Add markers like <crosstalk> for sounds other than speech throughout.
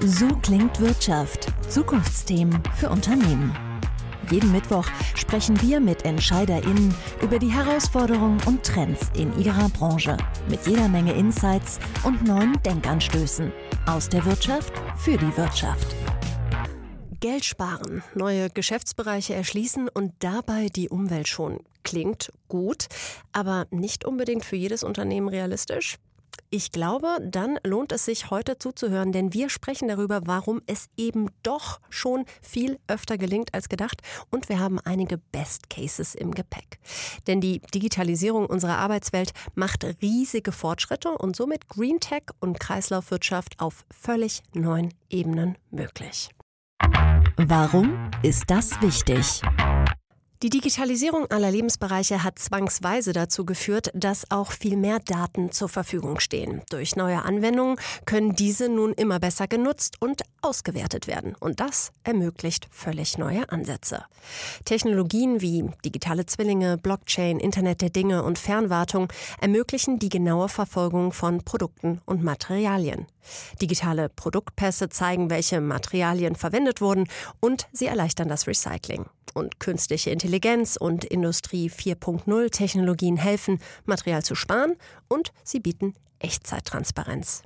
So klingt Wirtschaft. Zukunftsthemen für Unternehmen. Jeden Mittwoch sprechen wir mit EntscheiderInnen über die Herausforderungen und Trends in ihrer Branche. Mit jeder Menge Insights und neuen Denkanstößen. Aus der Wirtschaft für die Wirtschaft. Geld sparen, neue Geschäftsbereiche erschließen und dabei die Umwelt schonen. Klingt gut, aber nicht unbedingt für jedes Unternehmen realistisch. Ich glaube, dann lohnt es sich heute zuzuhören, denn wir sprechen darüber, warum es eben doch schon viel öfter gelingt als gedacht und wir haben einige Best Cases im Gepäck. Denn die Digitalisierung unserer Arbeitswelt macht riesige Fortschritte und somit Green Tech und Kreislaufwirtschaft auf völlig neuen Ebenen möglich. Warum ist das wichtig? Die Digitalisierung aller Lebensbereiche hat zwangsweise dazu geführt, dass auch viel mehr Daten zur Verfügung stehen. Durch neue Anwendungen können diese nun immer besser genutzt und ausgewertet werden. Und das ermöglicht völlig neue Ansätze. Technologien wie digitale Zwillinge, Blockchain, Internet der Dinge und Fernwartung ermöglichen die genaue Verfolgung von Produkten und Materialien. Digitale Produktpässe zeigen, welche Materialien verwendet wurden und sie erleichtern das Recycling. Und künstliche Intelligenz und Industrie 4.0 Technologien helfen, Material zu sparen und sie bieten Echtzeittransparenz.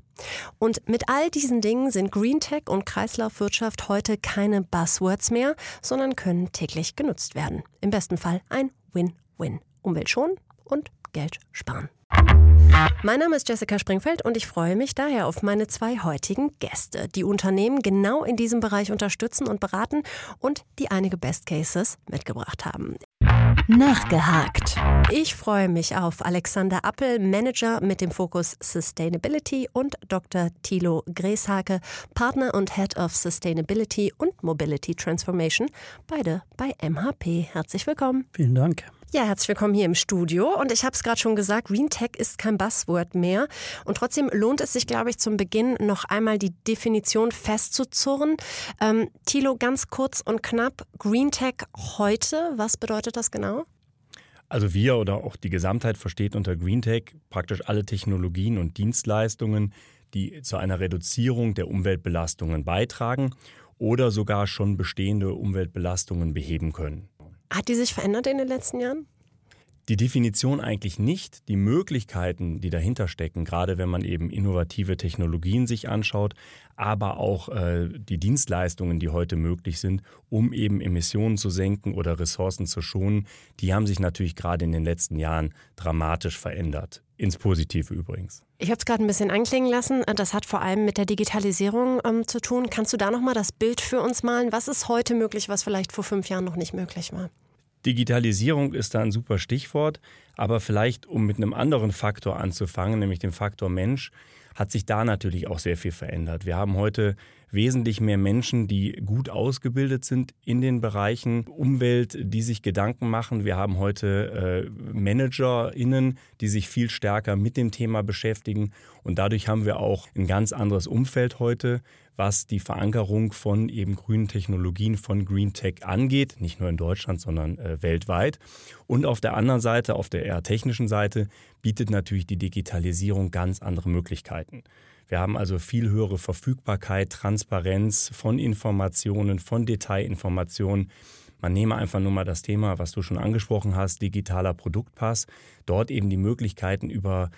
Und mit all diesen Dingen sind Green Tech und Kreislaufwirtschaft heute keine Buzzwords mehr, sondern können täglich genutzt werden. Im besten Fall ein Win-Win. Umwelt schonen und Geld sparen. Mein Name ist Jessica Springfeld und ich freue mich daher auf meine zwei heutigen Gäste, die Unternehmen genau in diesem Bereich unterstützen und beraten und die einige Best Cases mitgebracht haben. Nachgehakt. Ich freue mich auf Alexander Appel, Manager mit dem Fokus Sustainability und Dr. Thilo Greshake, Partner und Head of Sustainability und Mobility Transformation, beide bei MHP. Herzlich willkommen. Vielen Dank. Ja, herzlich willkommen hier im Studio. Und ich habe es gerade schon gesagt, Green Tech ist kein Buzzword mehr. Und trotzdem lohnt es sich, glaube ich, zum Beginn noch einmal die Definition festzuzurren. Ähm, Thilo, ganz kurz und knapp, Green Tech heute, was bedeutet das genau? Also wir oder auch die Gesamtheit versteht unter Green Tech praktisch alle Technologien und Dienstleistungen, die zu einer Reduzierung der Umweltbelastungen beitragen oder sogar schon bestehende Umweltbelastungen beheben können. Hat die sich verändert in den letzten Jahren? Die Definition eigentlich nicht. Die Möglichkeiten, die dahinter stecken, gerade wenn man eben innovative Technologien sich anschaut, aber auch äh, die Dienstleistungen, die heute möglich sind, um eben Emissionen zu senken oder Ressourcen zu schonen, die haben sich natürlich gerade in den letzten Jahren dramatisch verändert. Ins Positive übrigens. Ich habe es gerade ein bisschen anklingen lassen. Das hat vor allem mit der Digitalisierung ähm, zu tun. Kannst du da nochmal das Bild für uns malen? Was ist heute möglich, was vielleicht vor fünf Jahren noch nicht möglich war? Digitalisierung ist da ein super Stichwort, aber vielleicht, um mit einem anderen Faktor anzufangen, nämlich dem Faktor Mensch, hat sich da natürlich auch sehr viel verändert. Wir haben heute wesentlich mehr Menschen, die gut ausgebildet sind in den Bereichen Umwelt, die sich Gedanken machen. Wir haben heute äh, ManagerInnen, die sich viel stärker mit dem Thema beschäftigen. Und dadurch haben wir auch ein ganz anderes Umfeld heute, was die Verankerung von eben grünen Technologien, von Green Tech angeht. Nicht nur in Deutschland, sondern äh, weltweit. Und auf der anderen Seite, auf der eher technischen Seite, bietet natürlich die Digitalisierung ganz andere Möglichkeiten. Wir haben also viel höhere Verfügbarkeit, Transparenz von Informationen, von Detailinformationen. Man nehme einfach nur mal das Thema, was du schon angesprochen hast, digitaler Produktpass. Dort eben die Möglichkeiten über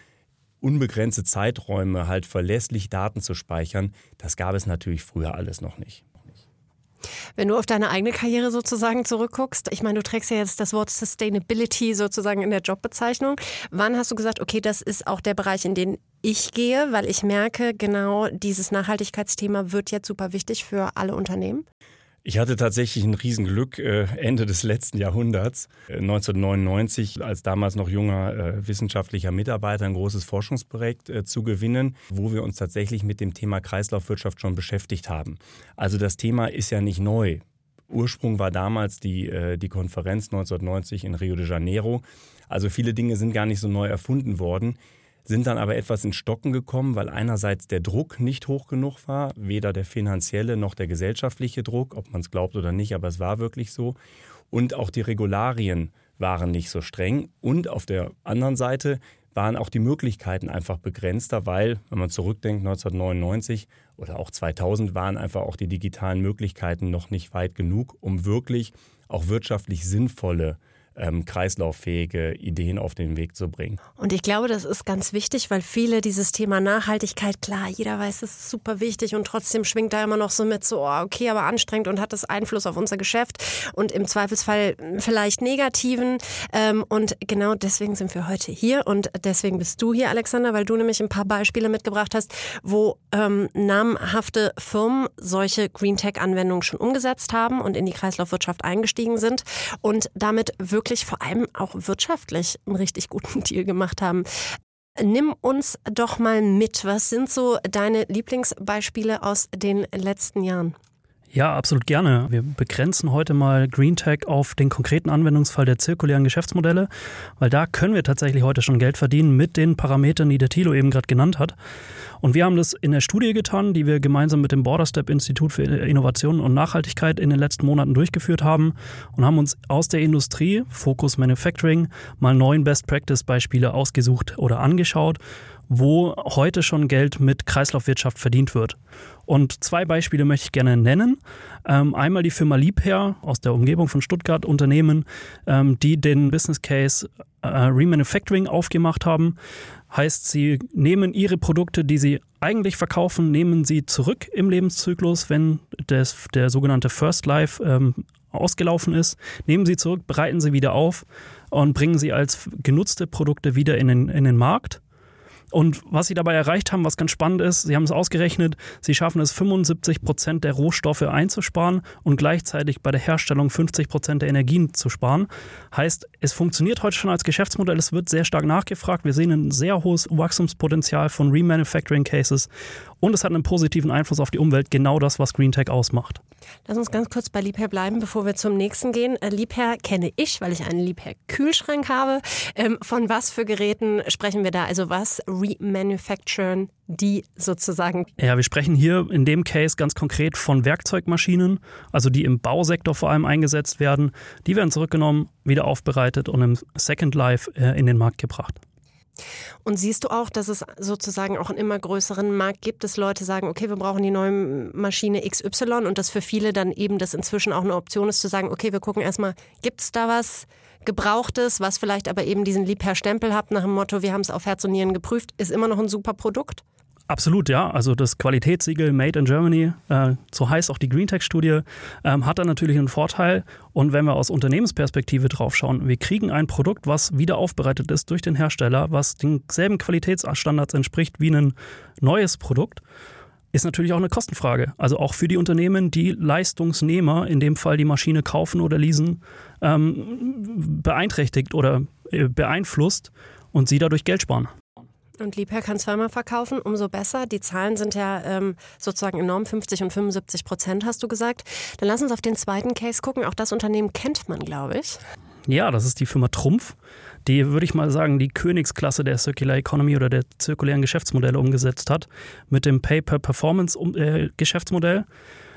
unbegrenzte Zeiträume halt verlässlich Daten zu speichern. Das gab es natürlich früher alles noch nicht. Wenn du auf deine eigene Karriere sozusagen zurückguckst, ich meine, du trägst ja jetzt das Wort Sustainability sozusagen in der Jobbezeichnung. Wann hast du gesagt, okay, das ist auch der Bereich, in den ich gehe, weil ich merke, genau dieses Nachhaltigkeitsthema wird jetzt super wichtig für alle Unternehmen? Ich hatte tatsächlich ein Riesenglück äh, Ende des letzten Jahrhunderts, 1999, äh, als damals noch junger äh, wissenschaftlicher Mitarbeiter ein großes Forschungsprojekt zu gewinnen, wo wir uns tatsächlich mit dem Thema Kreislaufwirtschaft schon beschäftigt haben. Also das Thema ist ja nicht neu. Ursprung war damals die, die Konferenz 1990 in Rio de Janeiro. Also viele Dinge sind gar nicht so neu erfunden worden sind dann aber etwas ins Stocken gekommen, weil einerseits der Druck nicht hoch genug war, weder der finanzielle noch der gesellschaftliche Druck, ob man es glaubt oder nicht, aber es war wirklich so. Und auch die Regularien waren nicht so streng. Und auf der anderen Seite waren auch die Möglichkeiten einfach begrenzter, weil, wenn man zurückdenkt, 1999 oder auch 2000 waren einfach auch die digitalen Möglichkeiten noch nicht weit genug, um wirklich auch wirtschaftlich sinnvolle ähm, kreislauffähige Ideen auf den Weg zu bringen. Und ich glaube, das ist ganz wichtig, weil viele dieses Thema Nachhaltigkeit, klar, jeder weiß, es ist super wichtig und trotzdem schwingt da immer noch so mit, so, oh, okay, aber anstrengend und hat das Einfluss auf unser Geschäft und im Zweifelsfall vielleicht negativen. Ähm, und genau deswegen sind wir heute hier und deswegen bist du hier, Alexander, weil du nämlich ein paar Beispiele mitgebracht hast, wo ähm, namhafte Firmen solche Green Tech-Anwendungen schon umgesetzt haben und in die Kreislaufwirtschaft eingestiegen sind und damit wirklich wirklich vor allem auch wirtschaftlich einen richtig guten <laughs> Deal gemacht haben. Nimm uns doch mal mit. Was sind so deine Lieblingsbeispiele aus den letzten Jahren? Ja, absolut gerne. Wir begrenzen heute mal Green Tech auf den konkreten Anwendungsfall der zirkulären Geschäftsmodelle, weil da können wir tatsächlich heute schon Geld verdienen mit den Parametern, die der Thilo eben gerade genannt hat. Und wir haben das in der Studie getan, die wir gemeinsam mit dem Borderstep Institut für Innovation und Nachhaltigkeit in den letzten Monaten durchgeführt haben und haben uns aus der Industrie, Focus Manufacturing, mal neun Best Practice Beispiele ausgesucht oder angeschaut wo heute schon Geld mit Kreislaufwirtschaft verdient wird. Und zwei Beispiele möchte ich gerne nennen. Ähm, einmal die Firma Liebherr aus der Umgebung von Stuttgart, Unternehmen, ähm, die den Business Case äh, Remanufacturing aufgemacht haben. Heißt, sie nehmen ihre Produkte, die sie eigentlich verkaufen, nehmen sie zurück im Lebenszyklus, wenn das, der sogenannte First Life ähm, ausgelaufen ist, nehmen sie zurück, bereiten sie wieder auf und bringen sie als genutzte Produkte wieder in den, in den Markt. Und was sie dabei erreicht haben, was ganz spannend ist, sie haben es ausgerechnet, sie schaffen es 75 Prozent der Rohstoffe einzusparen und gleichzeitig bei der Herstellung 50 Prozent der Energien zu sparen. Heißt, es funktioniert heute schon als Geschäftsmodell, es wird sehr stark nachgefragt. Wir sehen ein sehr hohes Wachstumspotenzial von Remanufacturing Cases und es hat einen positiven Einfluss auf die Umwelt, genau das, was Green Tech ausmacht. Lass uns ganz kurz bei Liebherr bleiben, bevor wir zum nächsten gehen. Äh, Liebherr kenne ich, weil ich einen Liebherr-Kühlschrank habe. Ähm, von was für Geräten sprechen wir da? Also was remanufacturen die sozusagen? Ja, wir sprechen hier in dem Case ganz konkret von Werkzeugmaschinen, also die im Bausektor vor allem eingesetzt werden. Die werden zurückgenommen, wieder aufbereitet und im Second Life äh, in den Markt gebracht. Und siehst du auch, dass es sozusagen auch einen immer größeren Markt gibt, dass Leute sagen, okay, wir brauchen die neue Maschine XY und dass für viele dann eben das inzwischen auch eine Option ist zu sagen, okay, wir gucken erstmal, gibt es da was Gebrauchtes, was vielleicht aber eben diesen Liebherr-Stempel hat nach dem Motto, wir haben es auf Herz und Nieren geprüft, ist immer noch ein super Produkt? Absolut, ja. Also das Qualitätssiegel Made in Germany, äh, so heißt auch die GreenTech-Studie, ähm, hat da natürlich einen Vorteil. Und wenn wir aus Unternehmensperspektive drauf schauen, wir kriegen ein Produkt, was wieder aufbereitet ist durch den Hersteller, was denselben Qualitätsstandards entspricht wie ein neues Produkt, ist natürlich auch eine Kostenfrage. Also auch für die Unternehmen, die Leistungsnehmer, in dem Fall die Maschine kaufen oder leasen, ähm, beeinträchtigt oder äh, beeinflusst und sie dadurch Geld sparen. Und Liebherr kann zweimal verkaufen, umso besser. Die Zahlen sind ja ähm, sozusagen enorm, 50 und 75 Prozent hast du gesagt. Dann lass uns auf den zweiten Case gucken. Auch das Unternehmen kennt man, glaube ich. Ja, das ist die Firma Trumpf, die, würde ich mal sagen, die Königsklasse der Circular Economy oder der zirkulären Geschäftsmodelle umgesetzt hat mit dem Pay-per-Performance-Geschäftsmodell.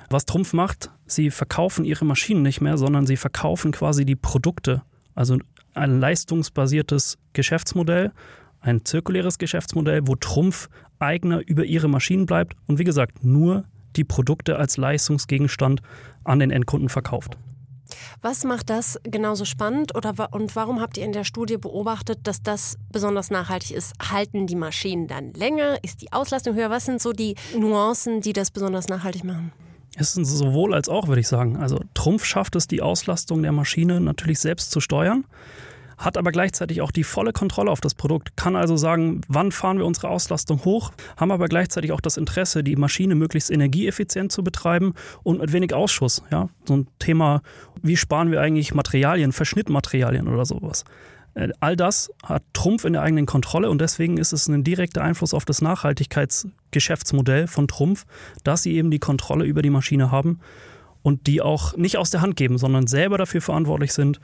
Was Trumpf macht, sie verkaufen ihre Maschinen nicht mehr, sondern sie verkaufen quasi die Produkte. Also ein leistungsbasiertes Geschäftsmodell, ein zirkuläres Geschäftsmodell, wo Trumpf Eigner über ihre Maschinen bleibt und wie gesagt nur die Produkte als Leistungsgegenstand an den Endkunden verkauft. Was macht das genauso spannend oder und warum habt ihr in der Studie beobachtet, dass das besonders nachhaltig ist? Halten die Maschinen dann länger? Ist die Auslastung höher? Was sind so die Nuancen, die das besonders nachhaltig machen? Es ist sowohl als auch, würde ich sagen. Also Trumpf schafft es, die Auslastung der Maschine natürlich selbst zu steuern hat aber gleichzeitig auch die volle Kontrolle auf das Produkt, kann also sagen, wann fahren wir unsere Auslastung hoch, haben aber gleichzeitig auch das Interesse, die Maschine möglichst energieeffizient zu betreiben und mit wenig Ausschuss. Ja? So ein Thema, wie sparen wir eigentlich Materialien, Verschnittmaterialien oder sowas. Äh, all das hat Trumpf in der eigenen Kontrolle und deswegen ist es ein direkter Einfluss auf das Nachhaltigkeitsgeschäftsmodell von Trumpf, dass sie eben die Kontrolle über die Maschine haben und die auch nicht aus der Hand geben, sondern selber dafür verantwortlich sind,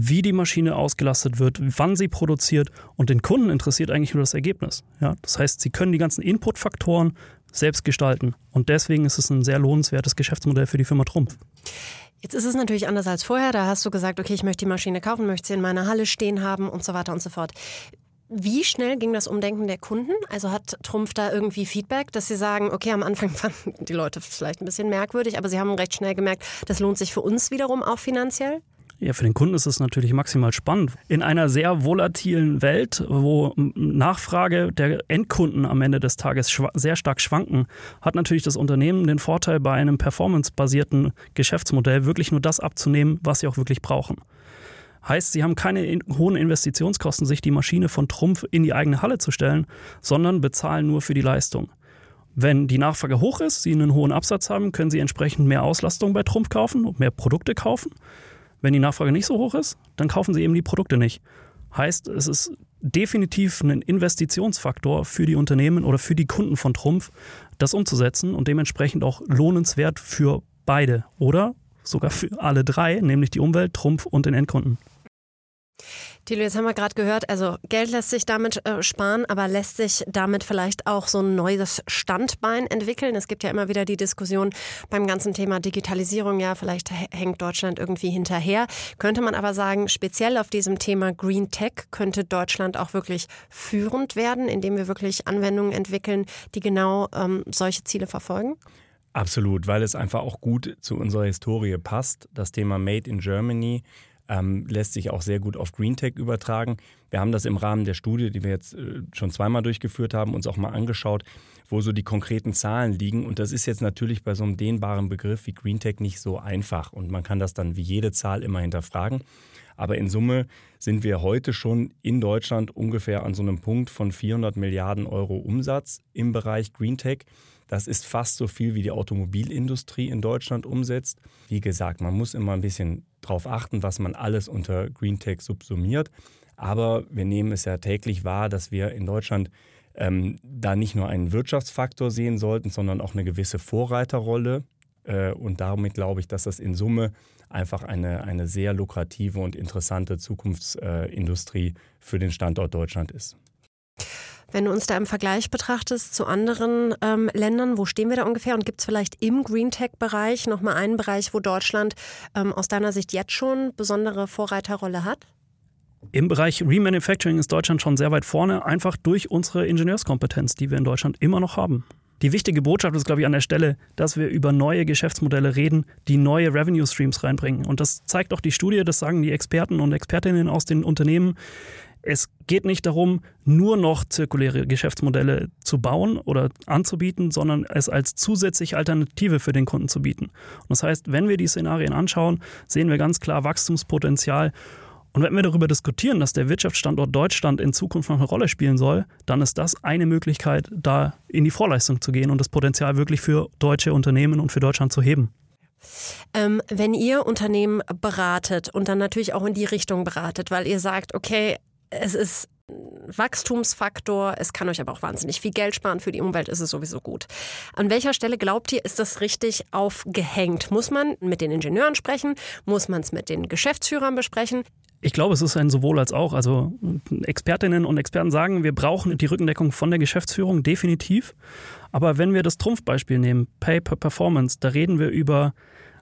wie die Maschine ausgelastet wird, wann sie produziert und den Kunden interessiert eigentlich nur das Ergebnis. Ja, das heißt, sie können die ganzen Inputfaktoren selbst gestalten und deswegen ist es ein sehr lohnenswertes Geschäftsmodell für die Firma Trumpf. Jetzt ist es natürlich anders als vorher. Da hast du gesagt, okay, ich möchte die Maschine kaufen, möchte sie in meiner Halle stehen haben und so weiter und so fort. Wie schnell ging das Umdenken der Kunden? Also hat Trumpf da irgendwie Feedback, dass sie sagen, okay, am Anfang <laughs> fanden die Leute vielleicht ein bisschen merkwürdig, aber sie haben recht schnell gemerkt, das lohnt sich für uns wiederum auch finanziell? Ja, für den Kunden ist es natürlich maximal spannend. In einer sehr volatilen Welt, wo Nachfrage der Endkunden am Ende des Tages sehr stark schwanken, hat natürlich das Unternehmen den Vorteil, bei einem performancebasierten Geschäftsmodell wirklich nur das abzunehmen, was sie auch wirklich brauchen. Heißt, sie haben keine hohen Investitionskosten, sich die Maschine von Trumpf in die eigene Halle zu stellen, sondern bezahlen nur für die Leistung. Wenn die Nachfrage hoch ist, sie einen hohen Absatz haben, können sie entsprechend mehr Auslastung bei Trumpf kaufen und mehr Produkte kaufen. Wenn die Nachfrage nicht so hoch ist, dann kaufen sie eben die Produkte nicht. Heißt, es ist definitiv ein Investitionsfaktor für die Unternehmen oder für die Kunden von Trumpf, das umzusetzen und dementsprechend auch lohnenswert für beide oder sogar für alle drei, nämlich die Umwelt, Trumpf und den Endkunden. Thilo, jetzt haben wir gerade gehört, also Geld lässt sich damit äh, sparen, aber lässt sich damit vielleicht auch so ein neues Standbein entwickeln? Es gibt ja immer wieder die Diskussion beim ganzen Thema Digitalisierung, ja, vielleicht hängt Deutschland irgendwie hinterher. Könnte man aber sagen, speziell auf diesem Thema Green Tech könnte Deutschland auch wirklich führend werden, indem wir wirklich Anwendungen entwickeln, die genau ähm, solche Ziele verfolgen? Absolut, weil es einfach auch gut zu unserer Historie passt. Das Thema Made in Germany ähm, lässt sich auch sehr gut auf GreenTech übertragen. Wir haben das im Rahmen der Studie, die wir jetzt äh, schon zweimal durchgeführt haben, uns auch mal angeschaut, wo so die konkreten Zahlen liegen. Und das ist jetzt natürlich bei so einem dehnbaren Begriff wie GreenTech nicht so einfach. Und man kann das dann wie jede Zahl immer hinterfragen. Aber in Summe sind wir heute schon in Deutschland ungefähr an so einem Punkt von 400 Milliarden Euro Umsatz im Bereich GreenTech. Das ist fast so viel, wie die Automobilindustrie in Deutschland umsetzt. Wie gesagt, man muss immer ein bisschen darauf achten, was man alles unter Green Tech subsumiert. Aber wir nehmen es ja täglich wahr, dass wir in Deutschland ähm, da nicht nur einen Wirtschaftsfaktor sehen sollten, sondern auch eine gewisse Vorreiterrolle. Äh, und damit glaube ich, dass das in Summe einfach eine, eine sehr lukrative und interessante Zukunftsindustrie äh, für den Standort Deutschland ist. Wenn du uns da im Vergleich betrachtest zu anderen ähm, Ländern, wo stehen wir da ungefähr? Und gibt es vielleicht im Green Tech-Bereich nochmal einen Bereich, wo Deutschland ähm, aus deiner Sicht jetzt schon besondere Vorreiterrolle hat? Im Bereich Remanufacturing ist Deutschland schon sehr weit vorne, einfach durch unsere Ingenieurskompetenz, die wir in Deutschland immer noch haben. Die wichtige Botschaft ist, glaube ich, an der Stelle, dass wir über neue Geschäftsmodelle reden, die neue Revenue Streams reinbringen. Und das zeigt auch die Studie, das sagen die Experten und Expertinnen aus den Unternehmen. Es geht nicht darum, nur noch zirkuläre Geschäftsmodelle zu bauen oder anzubieten, sondern es als zusätzliche Alternative für den Kunden zu bieten. Und das heißt, wenn wir die Szenarien anschauen, sehen wir ganz klar Wachstumspotenzial. Und wenn wir darüber diskutieren, dass der Wirtschaftsstandort Deutschland in Zukunft noch eine Rolle spielen soll, dann ist das eine Möglichkeit, da in die Vorleistung zu gehen und das Potenzial wirklich für deutsche Unternehmen und für Deutschland zu heben. Ähm, wenn ihr Unternehmen beratet und dann natürlich auch in die Richtung beratet, weil ihr sagt, okay, es ist Wachstumsfaktor, es kann euch aber auch wahnsinnig viel Geld sparen. Für die Umwelt ist es sowieso gut. An welcher Stelle glaubt ihr, ist das richtig aufgehängt? Muss man mit den Ingenieuren sprechen? Muss man es mit den Geschäftsführern besprechen? Ich glaube, es ist ein sowohl als auch. Also Expertinnen und Experten sagen, wir brauchen die Rückendeckung von der Geschäftsführung definitiv. Aber wenn wir das Trumpfbeispiel nehmen, Pay per Performance, da reden wir über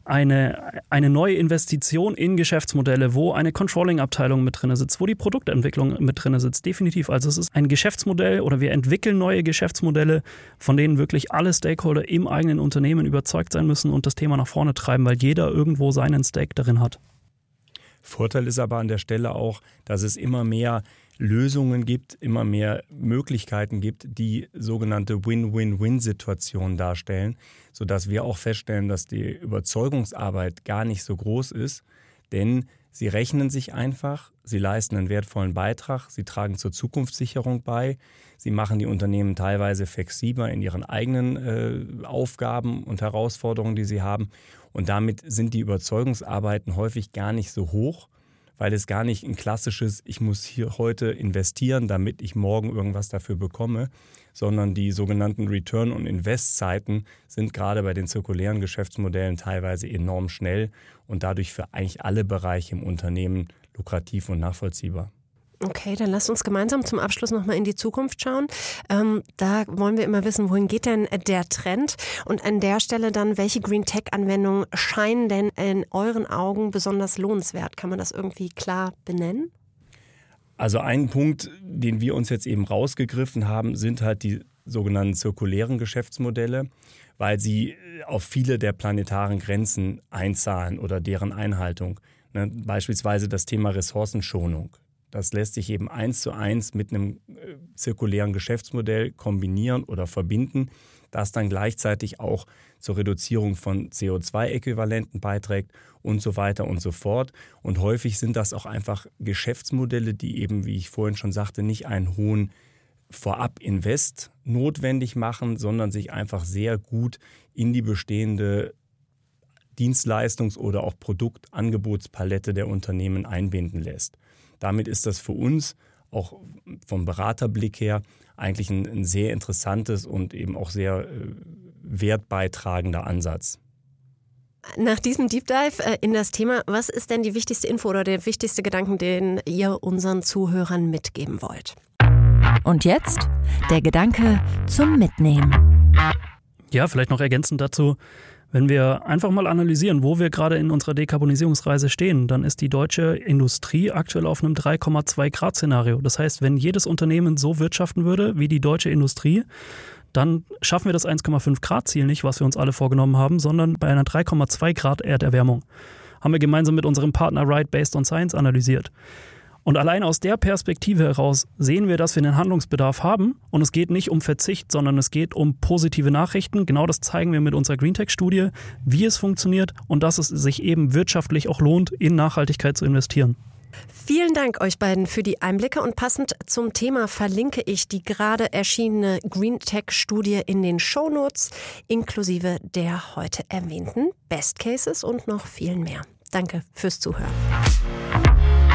eine, eine neue Investition in Geschäftsmodelle, wo eine Controlling-Abteilung mit drin sitzt, wo die Produktentwicklung mit drin sitzt. Definitiv. Also es ist ein Geschäftsmodell oder wir entwickeln neue Geschäftsmodelle, von denen wirklich alle Stakeholder im eigenen Unternehmen überzeugt sein müssen und das Thema nach vorne treiben, weil jeder irgendwo seinen Stake darin hat. Vorteil ist aber an der Stelle auch, dass es immer mehr Lösungen gibt, immer mehr Möglichkeiten gibt, die sogenannte Win-Win-Win-Situation darstellen, sodass wir auch feststellen, dass die Überzeugungsarbeit gar nicht so groß ist, denn sie rechnen sich einfach, sie leisten einen wertvollen Beitrag, sie tragen zur Zukunftssicherung bei, sie machen die Unternehmen teilweise flexibler in ihren eigenen äh, Aufgaben und Herausforderungen, die sie haben. Und damit sind die Überzeugungsarbeiten häufig gar nicht so hoch weil es gar nicht ein klassisches, ich muss hier heute investieren, damit ich morgen irgendwas dafür bekomme, sondern die sogenannten Return- und Invest-Zeiten sind gerade bei den zirkulären Geschäftsmodellen teilweise enorm schnell und dadurch für eigentlich alle Bereiche im Unternehmen lukrativ und nachvollziehbar. Okay, dann lasst uns gemeinsam zum Abschluss nochmal in die Zukunft schauen. Ähm, da wollen wir immer wissen, wohin geht denn der Trend? Und an der Stelle dann, welche Green Tech-Anwendungen scheinen denn in euren Augen besonders lohnenswert? Kann man das irgendwie klar benennen? Also ein Punkt, den wir uns jetzt eben rausgegriffen haben, sind halt die sogenannten zirkulären Geschäftsmodelle, weil sie auf viele der planetaren Grenzen einzahlen oder deren Einhaltung. Ne, beispielsweise das Thema Ressourcenschonung. Das lässt sich eben eins zu eins mit einem äh, zirkulären Geschäftsmodell kombinieren oder verbinden, das dann gleichzeitig auch zur Reduzierung von CO2-Äquivalenten beiträgt und so weiter und so fort. Und häufig sind das auch einfach Geschäftsmodelle, die eben, wie ich vorhin schon sagte, nicht einen hohen Vorab-Invest notwendig machen, sondern sich einfach sehr gut in die bestehende Dienstleistungs- oder auch Produktangebotspalette der Unternehmen einbinden lässt. Damit ist das für uns auch vom Beraterblick her eigentlich ein, ein sehr interessantes und eben auch sehr äh, wertbeitragender Ansatz. Nach diesem Deep Dive äh, in das Thema, was ist denn die wichtigste Info oder der wichtigste Gedanken, den ihr unseren Zuhörern mitgeben wollt? Und jetzt der Gedanke zum Mitnehmen. Ja, vielleicht noch ergänzend dazu. Wenn wir einfach mal analysieren, wo wir gerade in unserer Dekarbonisierungsreise stehen, dann ist die deutsche Industrie aktuell auf einem 3,2 Grad Szenario. Das heißt, wenn jedes Unternehmen so wirtschaften würde wie die deutsche Industrie, dann schaffen wir das 1,5 Grad Ziel nicht, was wir uns alle vorgenommen haben, sondern bei einer 3,2 Grad Erderwärmung. Haben wir gemeinsam mit unserem Partner Right Based on Science analysiert. Und allein aus der Perspektive heraus sehen wir, dass wir einen Handlungsbedarf haben. Und es geht nicht um Verzicht, sondern es geht um positive Nachrichten. Genau das zeigen wir mit unserer GreenTech-Studie, wie es funktioniert und dass es sich eben wirtschaftlich auch lohnt, in Nachhaltigkeit zu investieren. Vielen Dank euch beiden für die Einblicke und passend zum Thema verlinke ich die gerade erschienene Green Tech Studie in den Shownotes inklusive der heute erwähnten Best Cases und noch vielen mehr. Danke fürs Zuhören.